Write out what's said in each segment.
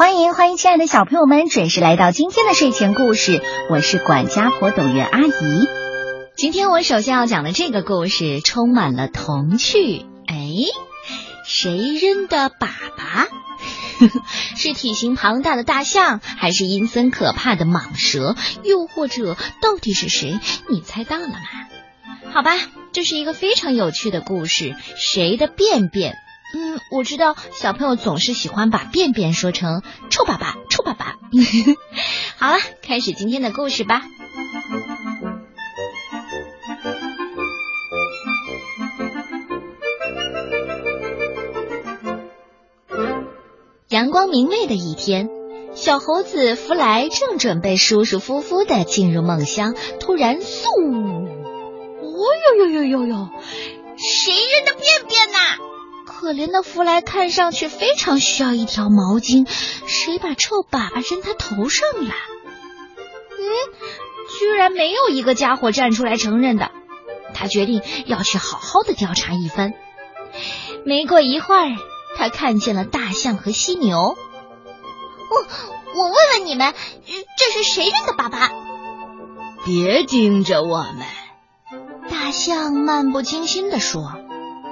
欢迎欢迎，亲爱的小朋友们，准时来到今天的睡前故事。我是管家婆董月阿姨。今天我首先要讲的这个故事充满了童趣。哎，谁扔的粑粑？是体型庞大的大象，还是阴森可怕的蟒蛇？又或者，到底是谁？你猜到了吗？好吧，这是一个非常有趣的故事。谁的便便？嗯，我知道小朋友总是喜欢把便便说成臭粑粑，臭粑粑。好了，开始今天的故事吧。阳光明媚的一天，小猴子弗莱正准备舒舒服服的进入梦乡，突然，嗖！哦呦呦呦呦呦！谁扔的便？可怜的弗莱看上去非常需要一条毛巾，谁把臭粑粑扔他头上了？嗯，居然没有一个家伙站出来承认的。他决定要去好好的调查一番。没过一会儿。他看见了大象和犀牛。我我问问你们，这是谁扔的粑粑？别盯着我们！大象漫不经心的说：“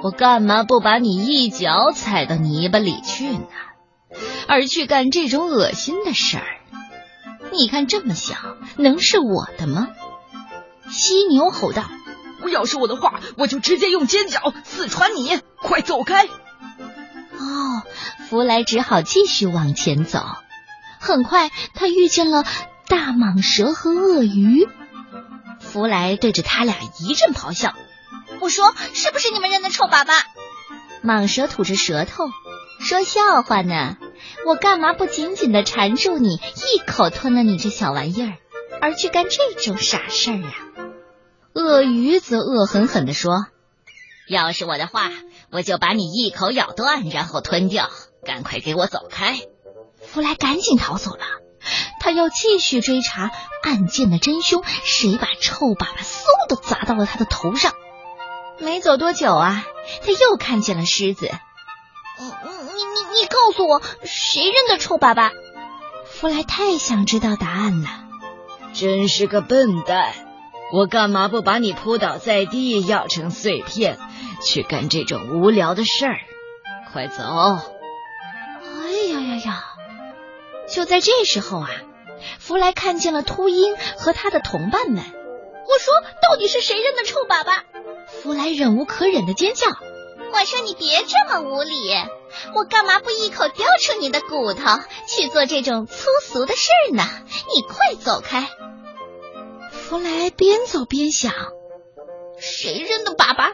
我干嘛不把你一脚踩到泥巴里去呢？而去干这种恶心的事儿？你看这么小，能是我的吗？”犀牛吼道：“要是我的话，我就直接用尖角刺穿你！快走开！”哦，弗莱只好继续往前走。很快，他遇见了大蟒蛇和鳄鱼。弗莱对着他俩一阵咆哮：“我说，是不是你们扔的臭粑粑？”蟒蛇吐着舌头说：“笑话呢，我干嘛不紧紧的缠住你，一口吞了你这小玩意儿，而去干这种傻事儿啊？”鳄鱼则恶狠狠地说：“要是我的话。”我就把你一口咬断，然后吞掉。赶快给我走开！弗莱赶紧逃走了。他要继续追查案件的真凶，谁把臭粑粑嗖的砸到了他的头上？没走多久啊，他又看见了狮子。你你你你告诉我，谁扔的臭粑粑？弗莱太想知道答案了。真是个笨蛋！我干嘛不把你扑倒在地，咬成碎片？去干这种无聊的事儿，快走！哎呀呀呀！就在这时候啊，弗莱看见了秃鹰和他的同伴们。我说，到底是谁扔的臭粑粑？弗莱忍无可忍的尖叫：“我说你别这么无礼！我干嘛不一口叼出你的骨头去做这种粗俗的事儿呢？你快走开！”弗莱边走边想：谁扔的粑粑？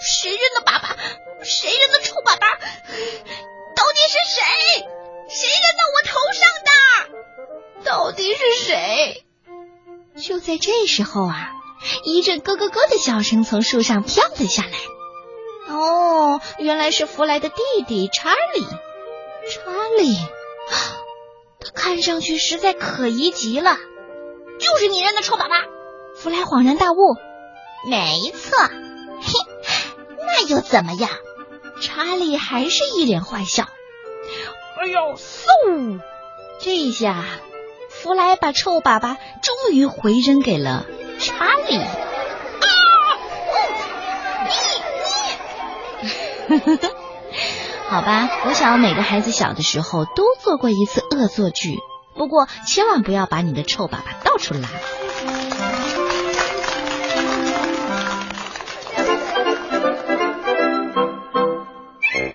谁扔的粑粑？谁扔的臭粑粑？到底是谁？谁扔到我头上的？到底是谁？就在这时候啊，一阵咯咯咯的笑声从树上飘了下来。哦，原来是弗莱的弟弟查理。查理，他看上去实在可疑极了。就是你扔的臭粑粑！弗莱恍然大悟，没错。嘿。那又怎么样？查理还是一脸坏笑。哎呦，嗖！这下，弗莱把臭粑粑终于回扔给了查理。啊！你你，好吧，我想每个孩子小的时候都做过一次恶作剧，不过千万不要把你的臭粑粑到处拉。